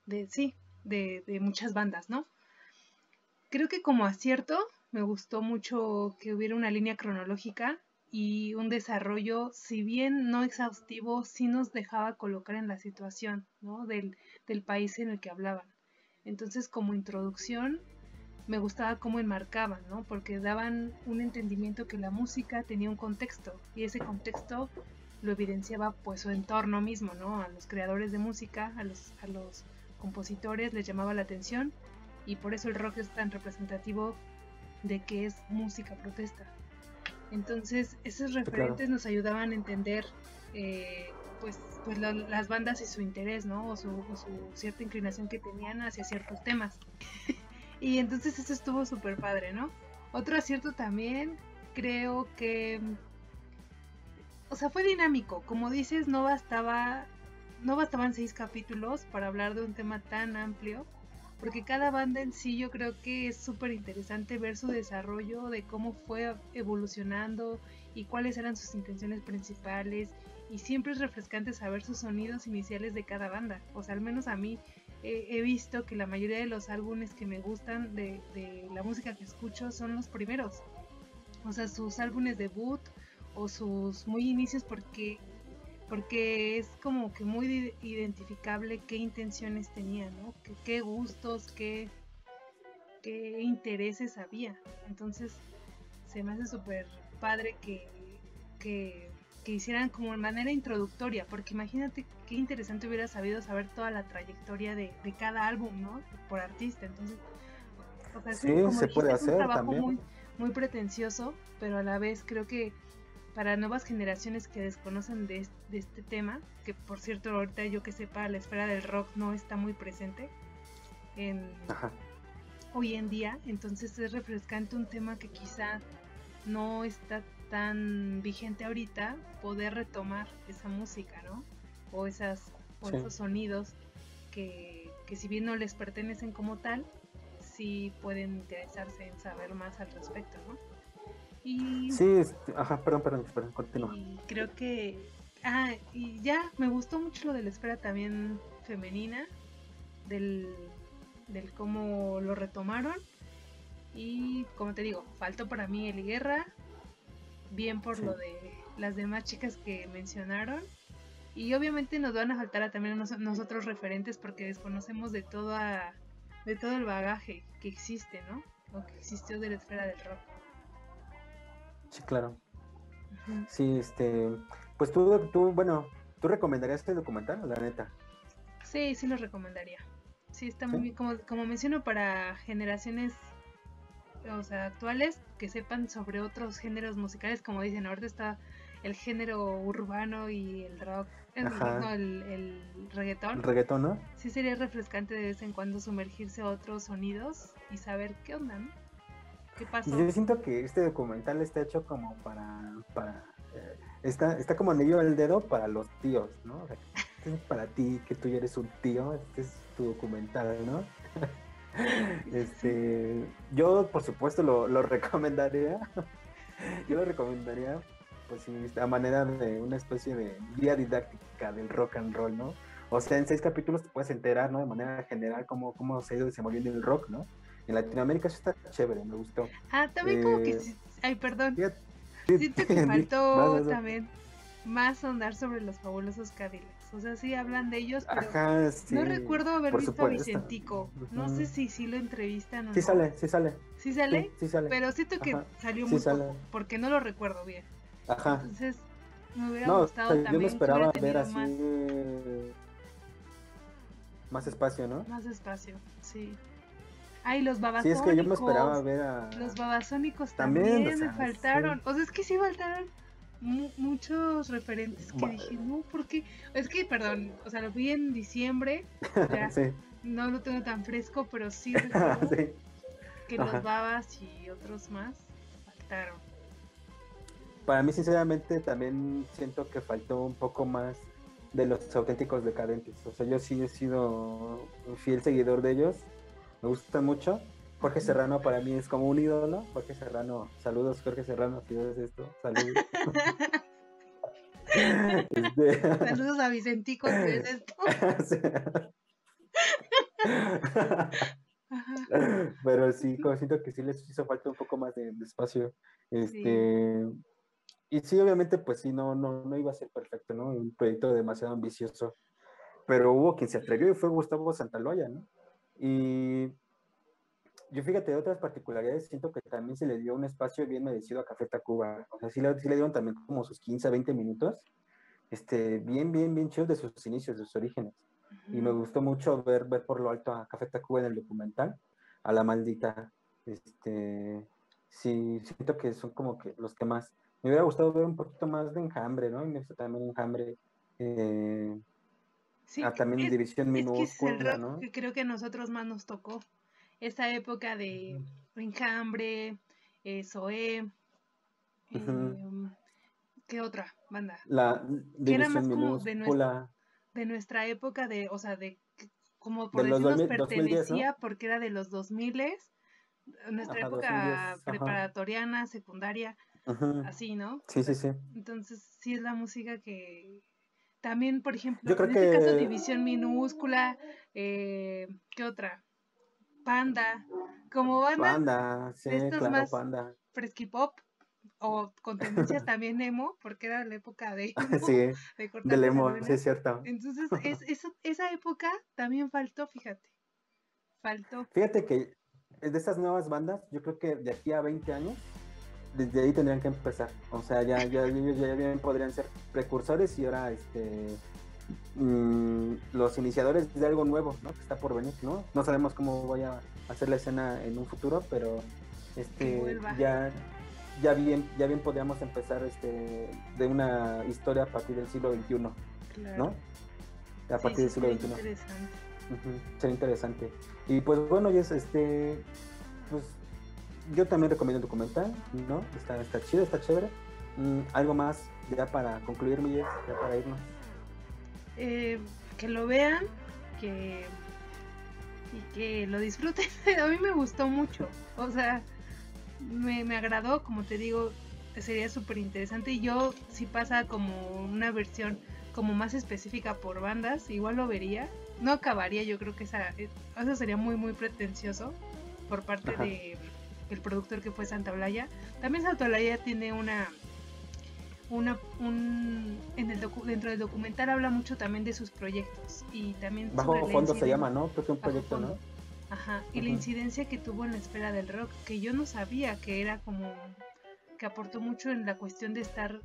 de sí, de, muchas bandas, ¿no? Creo que como acierto me gustó mucho que hubiera una línea cronológica y un desarrollo, si bien no exhaustivo, sí nos dejaba colocar en la situación ¿no? del, del país en el que hablaban. Entonces, como introducción, me gustaba cómo enmarcaban, ¿no? Porque daban un entendimiento que la música tenía un contexto y ese contexto lo evidenciaba pues su entorno mismo, ¿no? A los creadores de música, a los, a los compositores les llamaba la atención y por eso el rock es tan representativo de que es música protesta. Entonces, esos referentes nos ayudaban a entender eh, pues, pues las bandas y su interés, ¿no? O su, cierta inclinación que tenían hacia ciertos temas. y entonces eso estuvo súper padre, ¿no? Otro acierto también, creo que... O sea, fue dinámico. Como dices, no bastaba no bastaban seis capítulos para hablar de un tema tan amplio, porque cada banda en sí yo creo que es súper interesante ver su desarrollo, de cómo fue evolucionando y cuáles eran sus intenciones principales, y siempre es refrescante saber sus sonidos iniciales de cada banda, o sea, al menos a mí he visto que la mayoría de los álbumes que me gustan de, de la música que escucho son los primeros, o sea, sus álbumes debut o sus muy inicios porque porque es como que muy identificable qué intenciones tenía, ¿no? Qué, gustos, qué, qué intereses había. Entonces se me hace súper padre que, que, hicieran como de manera introductoria, porque imagínate qué interesante hubiera sabido saber toda la trayectoria de, cada álbum, ¿no? Por artista. Entonces, o sea, sí, se puede hacer un trabajo Muy, muy pretencioso, pero a la vez creo que para nuevas generaciones que desconocen de, este tema, que por cierto ahorita yo que sepa la esfera del rock no está muy presente en, hoy en día, entonces es refrescante un tema que quizá no está tan vigente ahorita, poder retomar esa música, ¿no? O, esas, o esos sonidos que, que si bien no les pertenecen como tal, sí pueden interesarse en saber más al respecto, ¿no? Y, sí, este, ajá, perdón, perdón, perdón, continúa. Y creo que, ah, y ya, me gustó mucho lo de la esfera también femenina, del, del cómo lo retomaron. Y como te digo, faltó para mí el Guerra, bien por lo de las demás chicas que mencionaron. Y obviamente nos van a faltar a también nosotros referentes porque desconocemos de toda de todo el bagaje que existe, ¿no? O que existió de la esfera del rock. Sí, claro. Sí, este, pues tú, tú, bueno, ¿tú recomendarías este documental, la neta? Sí, sí lo recomendaría. Sí, está muy bien, como, como menciono, para generaciones, o sea, actuales, que sepan sobre otros géneros musicales, como dicen, ahorita está el género urbano y el rock, el, el, el, reggaetón. El reggaetón, ¿no? Sí sería refrescante de vez en cuando sumergirse a otros sonidos y saber qué onda, ¿no? Yo siento que este documental está hecho como para, para eh, está, está como anillo al dedo para los tíos, ¿no? este es para ti, que tú ya eres un tío, este es tu documental, ¿no? este, yo por supuesto lo, lo recomendaría, yo lo recomendaría, pues a manera de una especie de guía didáctica del rock and roll, ¿no? O sea, en seis capítulos te puedes enterar, ¿no? De manera general cómo, cómo se ha ido desenvolviendo el rock, ¿no? En Latinoamérica eso está chévere, me gustó. Ah, también como que... Eh, ay, perdón. Siento que faltó también más andar sobre los fabulosos Cadillacs. O sea, sí hablan de ellos, pero Ajá, sí, no recuerdo haber visto a Vicentico. No sé si sí lo entrevistan o sí Sale, sí sale, sí sale. Sí, sale. Pero siento que salió muy poco, porque no lo recuerdo bien. Ajá. Entonces, me hubiera gustado también. Yo me esperaba ver así más... más espacio, ¿no? Más espacio, sí. Ay, los babasónicos. Sí, es que yo me esperaba ver a. Los babasónicos también, me faltaron. O sea, es que sí faltaron muchos referentes que dije, no, porque. Es que, perdón, o sea, lo vi en diciembre. sí. No lo tengo tan fresco, pero sí recuerdo que los babas y otros más faltaron. Para mí, sinceramente, también siento que faltó un poco más de los auténticos decadentes. O sea, yo sí he sido un fiel seguidor de ellos me gusta mucho. Jorge Serrano para mí es como un ídolo. Jorge Serrano, saludos Jorge Serrano, si ves esto, saludos. Este, saludos a Vicentico, si ves esto. Pero sí, como siento que sí les hizo falta un poco más de, espacio. Este, Y sí, obviamente, pues sí, no, no, no iba a ser perfecto, ¿no? Un proyecto demasiado ambicioso. Pero hubo quien se atrevió y fue Gustavo Santaloya, ¿no? Y yo fíjate, de otras particularidades, siento que también se le dio un espacio bien merecido a Café Tacuba. O sea, sí le, dieron también como sus 15 a 20 minutos, este, bien, bien, bien chidos de sus inicios, de sus orígenes. Y me gustó mucho ver, ver por lo alto a Café Tacuba en el documental, a la maldita. Este, sí, siento que son como que los que más. Me hubiera gustado ver un poquito más de enjambre, ¿no? Y me gusta también enjambre. Eh, ah, también división minúscula, ¿no? Que creo que a nosotros más nos tocó. Esa época de Enjambre, eh, Zoé, em, ¿qué otra banda? La que era más como de nuestra, de nuestra época de, o sea, de como por decirnos pertenecía porque era de los 2000 nuestra época preparatoriana, secundaria, así, ¿no? Sí, sí, sí. Entonces, sí es la música que, también, por ejemplo, en este caso, División Minúscula, eh, ¿qué otra? Panda, como banda. Panda, sí, claro, más Panda. Fresky Pop, o con tendencias también emo, porque era la época de sí, de, emo, sí es cierto. Entonces, es, esa época también faltó, fíjate. Faltó. Fíjate que de estas nuevas bandas, yo creo que de aquí a 20 años, desde ahí tendrían que empezar. O sea, ya, ya ya bien podrían ser precursores y ahora este mm, los iniciadores de algo nuevo, ¿no? Que está por venir, ¿no? No sabemos cómo vaya a ser la escena en un futuro, pero este ya ya bien ya bien podríamos empezar este de una historia a partir del siglo XXI, ¿no? A partir del siglo XXI. Interesante. sería interesante. Y pues bueno, es este pues yo también recomiendo el documental, ¿no? Está, está chido, está chévere. Mm, algo más ya para concluir, mi ya para irnos. Eh, que lo vean, que y que lo disfruten. A mí me gustó mucho, o sea, me, me agradó, como te digo, sería súper interesante. Y yo, si pasa como una versión como más específica por bandas, igual lo vería. No acabaría, yo creo que esa, eso sería muy, muy pretencioso por parte de el productor que fue Santa Blaya. También Santa Blaya tiene una una un en el dentro del documental habla mucho también de sus proyectos y también bajo fondo se llama, ¿no? Creo que un proyecto, ¿no? Ajá, y la incidencia que tuvo en la esfera del rock, que yo no sabía que era como que aportó mucho en la cuestión de estar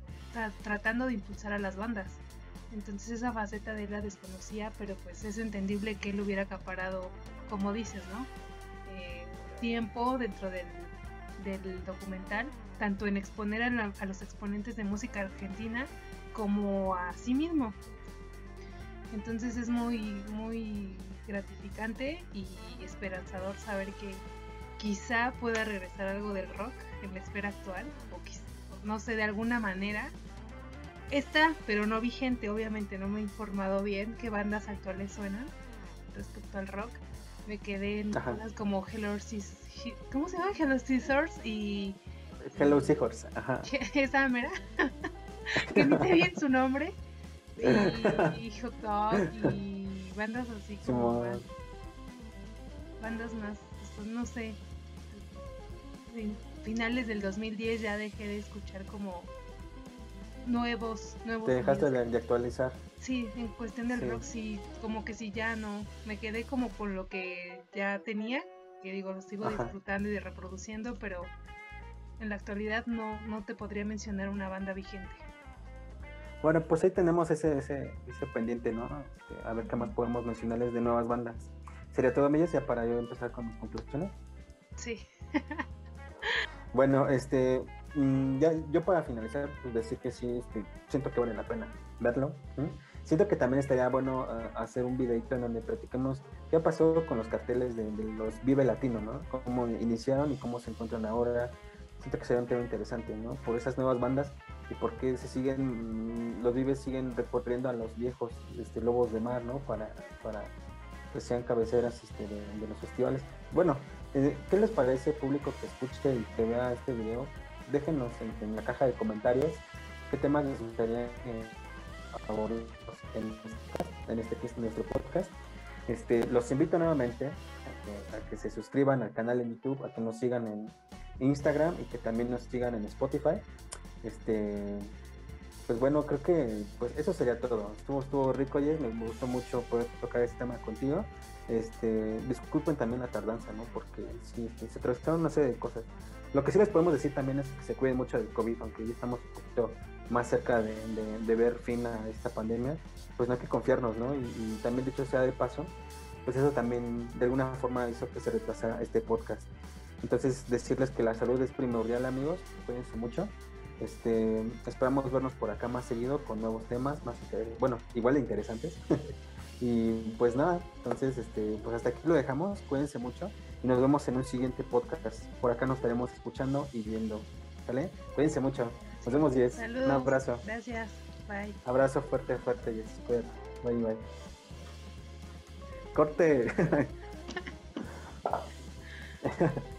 tratando de impulsar a las bandas. Entonces esa faceta de él la desconocía, pero pues es entendible que él hubiera acaparado, como dices, ¿no? Tiempo dentro del, documental, tanto en exponer a, los exponentes de música argentina como a sí mismo. Entonces es muy, muy gratificante y esperanzador saber que quizá pueda regresar algo del rock en la esfera actual, o no sé, de alguna manera. Está, pero no vigente, obviamente no me he informado bien qué bandas actuales suenan respecto al rock me quedé en cosas como Hello ¿Cómo se llama? Hello Scissors y. Hello Seahorse, ajá. Esa mera. que no sé bien su nombre. Y, Hot Dog y bandas así como. bandas más, pues, no sé. finales del 2010 ya dejé de escuchar como nuevos, nuevos. Te dejaste de, actualizar. Sí, en cuestión del rock sí, como que sí ya no, me quedé como con lo que ya tenía, que digo, lo sigo disfrutando y reproduciendo, pero en la actualidad no, no te podría mencionar una banda vigente. Bueno, pues ahí tenemos ese, ese, ese pendiente, ¿no? Este, a ver qué más podemos mencionarles de nuevas bandas. ¿Sería todo, Millas, ya para yo empezar con mis conclusiones? Sí. bueno, este, Mm, ya, yo para finalizar, pues decir que sí, este, siento que vale la pena verlo. Siento que también estaría bueno ah, hacer un videito en donde practiquemos qué pasó con los carteles de, los Vive Latino, ¿no? Cómo iniciaron y cómo se encuentran ahora. Siento que sería un tema interesante, ¿no? Por esas nuevas bandas y por qué se siguen, mm, los Vives siguen recorriendo a los viejos este, lobos de mar, ¿no? Para, para que sean cabeceras este, de, los festivales. Bueno, eh, ¿qué les parece, público que escuche y que vea este video? déjenos en, la caja de comentarios qué temas les gustaría eh, en, en este que es nuestro podcast. Este, los invito nuevamente a que, se suscriban al canal en YouTube, a que nos sigan en Instagram y que también nos sigan en Spotify. Este, pues bueno, creo que pues eso sería todo. Estuvo, estuvo rico, ayer, me gustó mucho poder tocar este tema contigo. Este, disculpen también la tardanza, ¿no? Porque sí, se trajeron una serie de cosas. Lo que sí les podemos decir también es que se cuiden mucho del COVID, aunque ya estamos un poquito más cerca de, ver fin a esta pandemia, pues no hay que confiarnos, ¿no? Y, también dicho sea de paso, pues eso también de alguna forma hizo que se retrasara este podcast. Entonces decirles que la salud es primordial amigos, cuídense mucho. Este, esperamos vernos por acá más seguido con nuevos temas, más bueno, igual de interesantes. y pues nada, entonces este, pues hasta aquí lo dejamos, cuídense mucho y nos vemos en un siguiente podcast. Por acá nos estaremos escuchando y viendo. ¿Vale? Cuídense mucho. Nos vemos, Jess. Un abrazo. Gracias. Bye. Abrazo fuerte, fuerte, Jess. Cuídate. Bye, bye. Corte.